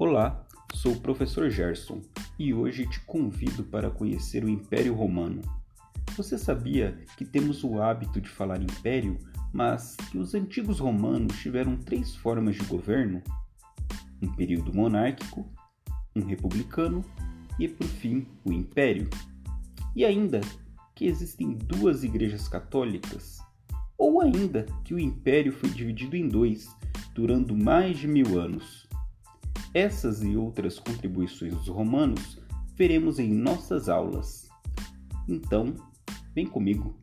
Olá, sou o professor Gerson e hoje te convido para conhecer o Império Romano. Você sabia que temos o hábito de falar império, mas que os antigos romanos tiveram três formas de governo? Um período monárquico, um republicano e, por fim, o império. E ainda que existem duas igrejas católicas, ou ainda que o império foi dividido em dois, durando mais de mil anos. Essas e outras contribuições dos romanos veremos em nossas aulas. Então, vem comigo